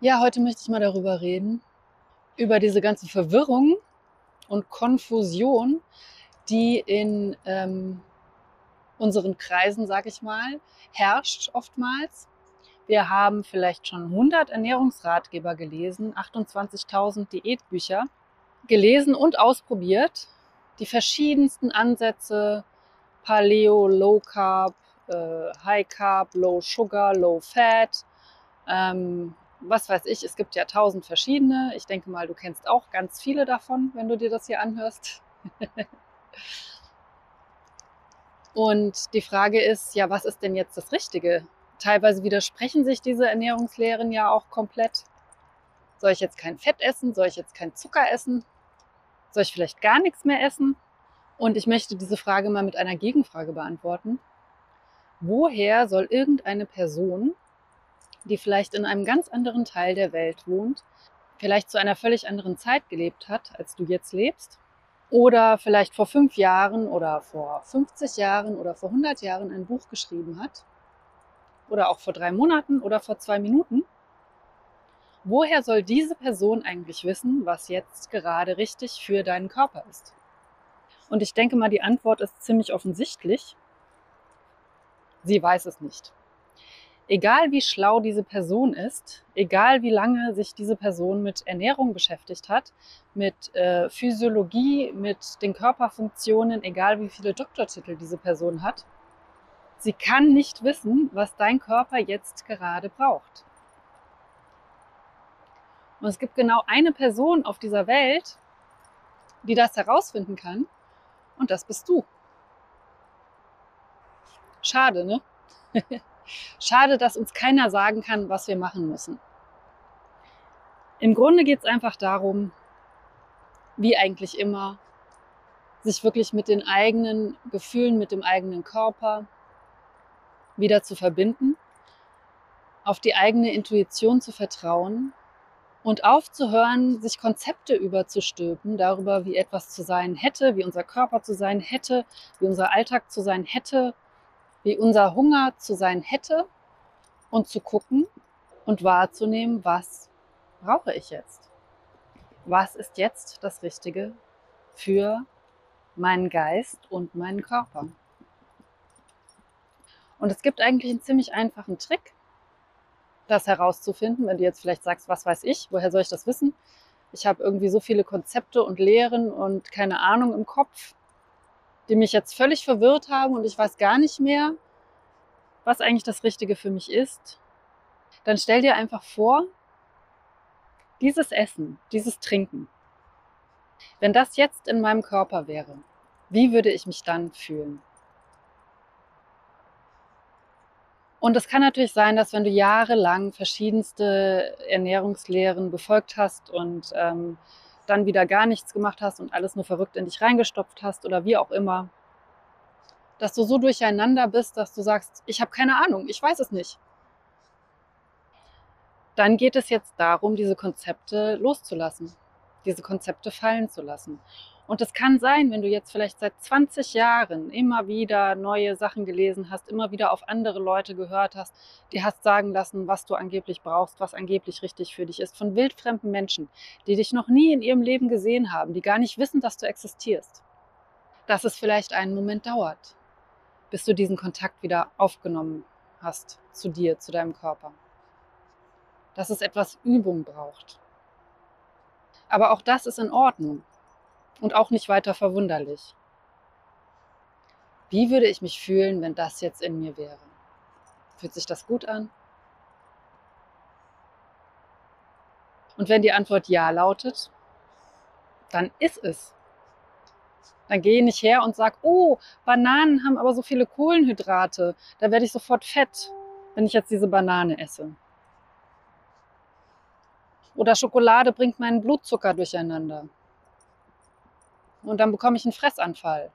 Ja, heute möchte ich mal darüber reden, über diese ganze Verwirrung und Konfusion, die in ähm, unseren Kreisen, sag ich mal, herrscht oftmals. Wir haben vielleicht schon 100 Ernährungsratgeber gelesen, 28.000 Diätbücher gelesen und ausprobiert. Die verschiedensten Ansätze, Paleo, Low Carb, äh, High Carb, Low Sugar, Low Fat, ähm, was weiß ich, es gibt ja tausend verschiedene. Ich denke mal, du kennst auch ganz viele davon, wenn du dir das hier anhörst. Und die Frage ist, ja, was ist denn jetzt das Richtige? Teilweise widersprechen sich diese Ernährungslehren ja auch komplett. Soll ich jetzt kein Fett essen? Soll ich jetzt kein Zucker essen? Soll ich vielleicht gar nichts mehr essen? Und ich möchte diese Frage mal mit einer Gegenfrage beantworten. Woher soll irgendeine Person die vielleicht in einem ganz anderen Teil der Welt wohnt, vielleicht zu einer völlig anderen Zeit gelebt hat, als du jetzt lebst, oder vielleicht vor fünf Jahren oder vor 50 Jahren oder vor 100 Jahren ein Buch geschrieben hat, oder auch vor drei Monaten oder vor zwei Minuten. Woher soll diese Person eigentlich wissen, was jetzt gerade richtig für deinen Körper ist? Und ich denke mal, die Antwort ist ziemlich offensichtlich. Sie weiß es nicht egal wie schlau diese Person ist, egal wie lange sich diese Person mit Ernährung beschäftigt hat, mit äh, Physiologie, mit den Körperfunktionen, egal wie viele Doktortitel diese Person hat, sie kann nicht wissen, was dein Körper jetzt gerade braucht. Und es gibt genau eine Person auf dieser Welt, die das herausfinden kann, und das bist du. Schade, ne? Schade, dass uns keiner sagen kann, was wir machen müssen. Im Grunde geht es einfach darum, wie eigentlich immer, sich wirklich mit den eigenen Gefühlen, mit dem eigenen Körper wieder zu verbinden, auf die eigene Intuition zu vertrauen und aufzuhören, sich Konzepte überzustülpen darüber, wie etwas zu sein hätte, wie unser Körper zu sein hätte, wie unser Alltag zu sein hätte wie unser Hunger zu sein hätte und zu gucken und wahrzunehmen, was brauche ich jetzt? Was ist jetzt das Richtige für meinen Geist und meinen Körper? Und es gibt eigentlich einen ziemlich einfachen Trick, das herauszufinden, wenn du jetzt vielleicht sagst, was weiß ich, woher soll ich das wissen? Ich habe irgendwie so viele Konzepte und Lehren und keine Ahnung im Kopf die mich jetzt völlig verwirrt haben und ich weiß gar nicht mehr, was eigentlich das Richtige für mich ist, dann stell dir einfach vor, dieses Essen, dieses Trinken, wenn das jetzt in meinem Körper wäre, wie würde ich mich dann fühlen? Und es kann natürlich sein, dass wenn du jahrelang verschiedenste Ernährungslehren befolgt hast und ähm, dann wieder gar nichts gemacht hast und alles nur verrückt in dich reingestopft hast oder wie auch immer, dass du so durcheinander bist, dass du sagst, ich habe keine Ahnung, ich weiß es nicht. Dann geht es jetzt darum, diese Konzepte loszulassen, diese Konzepte fallen zu lassen. Und es kann sein, wenn du jetzt vielleicht seit 20 Jahren immer wieder neue Sachen gelesen hast, immer wieder auf andere Leute gehört hast, die hast sagen lassen, was du angeblich brauchst, was angeblich richtig für dich ist, von wildfremden Menschen, die dich noch nie in ihrem Leben gesehen haben, die gar nicht wissen, dass du existierst, dass es vielleicht einen Moment dauert, bis du diesen Kontakt wieder aufgenommen hast zu dir, zu deinem Körper. Dass es etwas Übung braucht. Aber auch das ist in Ordnung und auch nicht weiter verwunderlich. Wie würde ich mich fühlen, wenn das jetzt in mir wäre? Fühlt sich das gut an? Und wenn die Antwort Ja lautet, dann ist es. Dann gehe nicht her und sag, oh, Bananen haben aber so viele Kohlenhydrate, da werde ich sofort fett, wenn ich jetzt diese Banane esse. Oder Schokolade bringt meinen Blutzucker durcheinander. Und dann bekomme ich einen Fressanfall.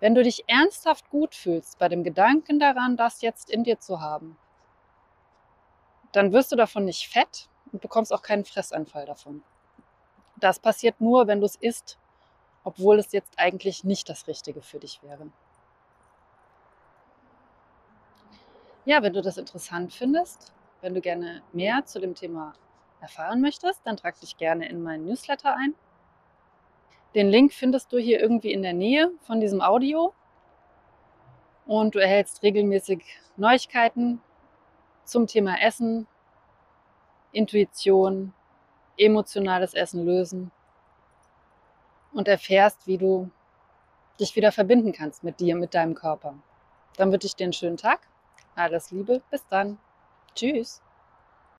Wenn du dich ernsthaft gut fühlst bei dem Gedanken daran, das jetzt in dir zu haben, dann wirst du davon nicht fett und bekommst auch keinen Fressanfall davon. Das passiert nur, wenn du es isst obwohl es jetzt eigentlich nicht das Richtige für dich wäre. Ja, wenn du das interessant findest, Wenn du gerne mehr zu dem Thema erfahren möchtest, dann trag dich gerne in meinen Newsletter ein. Den Link findest du hier irgendwie in der Nähe von diesem Audio und du erhältst regelmäßig Neuigkeiten zum Thema Essen, Intuition, emotionales Essen lösen und erfährst, wie du dich wieder verbinden kannst mit dir, mit deinem Körper. Dann wünsche ich dir einen schönen Tag. Alles Liebe, bis dann. Tschüss.